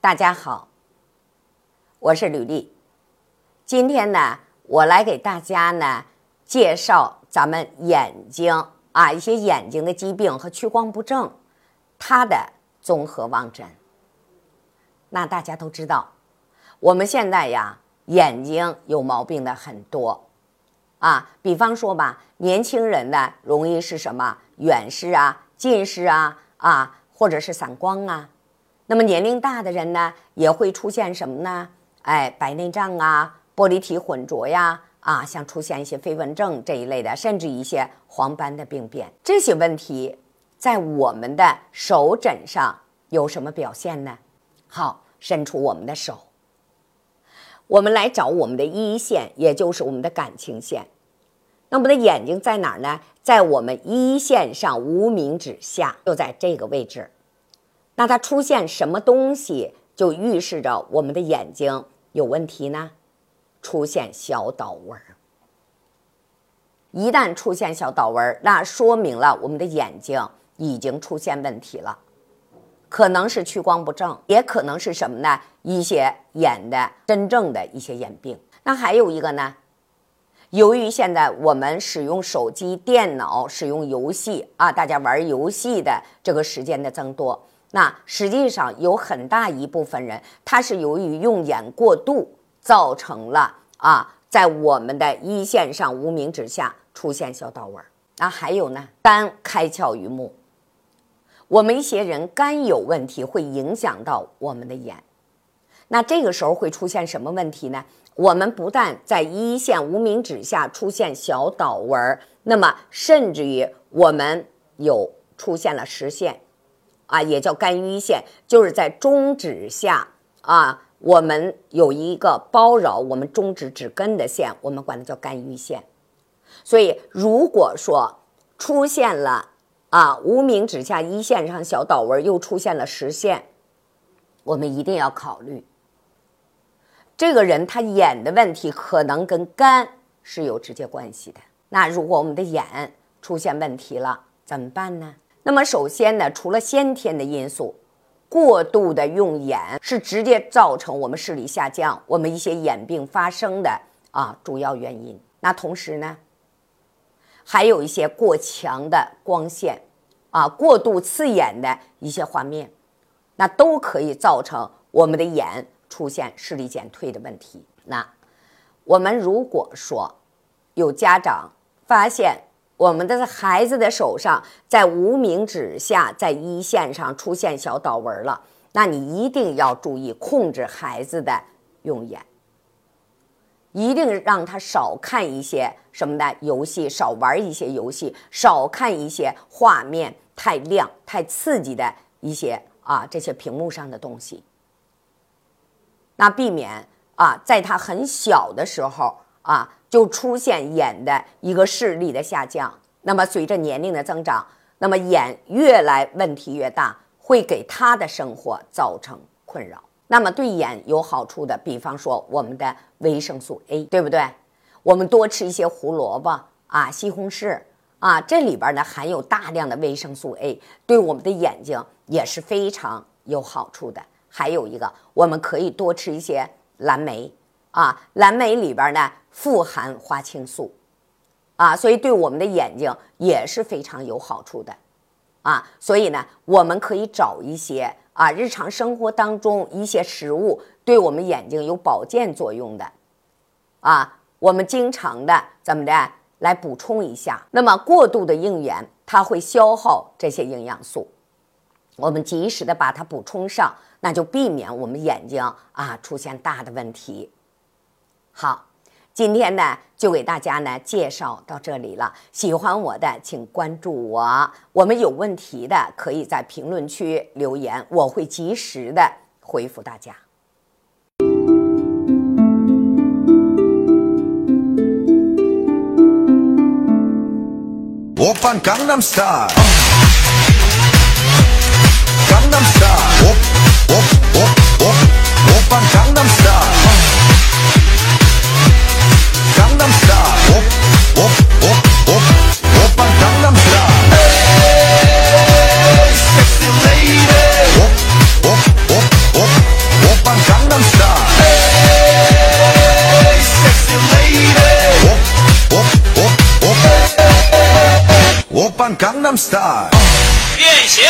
大家好，我是吕丽。今天呢，我来给大家呢介绍咱们眼睛啊一些眼睛的疾病和屈光不正，它的综合望诊。那大家都知道，我们现在呀眼睛有毛病的很多啊，比方说吧，年轻人呢容易是什么远视啊、近视啊啊，或者是散光啊。那么年龄大的人呢，也会出现什么呢？哎，白内障啊，玻璃体混浊呀，啊，像出现一些飞蚊症这一类的，甚至一些黄斑的病变。这些问题在我们的手诊上有什么表现呢？好，伸出我们的手，我们来找我们的一线，也就是我们的感情线。那我们的眼睛在哪儿呢？在我们一线上无名指下，就在这个位置。那它出现什么东西，就预示着我们的眼睛有问题呢？出现小倒纹儿。一旦出现小倒纹儿，那说明了我们的眼睛已经出现问题了，可能是屈光不正，也可能是什么呢？一些眼的真正的一些眼病。那还有一个呢？由于现在我们使用手机、电脑、使用游戏啊，大家玩游戏的这个时间的增多。那实际上有很大一部分人，他是由于用眼过度，造成了啊，在我们的一线上无名指下出现小倒纹。那还有呢，肝开窍于目，我们一些人肝有问题，会影响到我们的眼。那这个时候会出现什么问题呢？我们不但在一线无名指下出现小倒纹，那么甚至于我们有出现了实线。啊，也叫肝郁线，就是在中指下啊，我们有一个包绕我们中指指根的线，我们管它叫肝郁线。所以，如果说出现了啊无名指下一线上小倒纹，又出现了实线，我们一定要考虑，这个人他眼的问题可能跟肝是有直接关系的。那如果我们的眼出现问题了，怎么办呢？那么首先呢，除了先天的因素，过度的用眼是直接造成我们视力下降、我们一些眼病发生的啊主要原因。那同时呢，还有一些过强的光线啊、过度刺眼的一些画面，那都可以造成我们的眼出现视力减退的问题。那我们如果说有家长发现，我们的孩子的手上，在无名指下，在一线上出现小倒纹了，那你一定要注意控制孩子的用眼，一定让他少看一些什么的游戏，少玩一些游戏，少看一些画面太亮、太刺激的一些啊这些屏幕上的东西。那避免啊，在他很小的时候啊。就出现眼的一个视力的下降，那么随着年龄的增长，那么眼越来问题越大，会给他的生活造成困扰。那么对眼有好处的，比方说我们的维生素 A，对不对？我们多吃一些胡萝卜啊、西红柿啊，这里边呢含有大量的维生素 A，对我们的眼睛也是非常有好处的。还有一个，我们可以多吃一些蓝莓。啊，蓝莓里边呢富含花青素，啊，所以对我们的眼睛也是非常有好处的，啊，所以呢，我们可以找一些啊日常生活当中一些食物对我们眼睛有保健作用的，啊，我们经常的怎么的来补充一下。那么过度的用眼，它会消耗这些营养素，我们及时的把它补充上，那就避免我们眼睛啊出现大的问题。好，今天呢就给大家呢介绍到这里了。喜欢我的请关注我，我们有问题的可以在评论区留言，我会及时的回复大家。我放 Gangnam Style，Gangnam Style，我我我我我放 Gangnam Style。唱《江南 Style》。月行。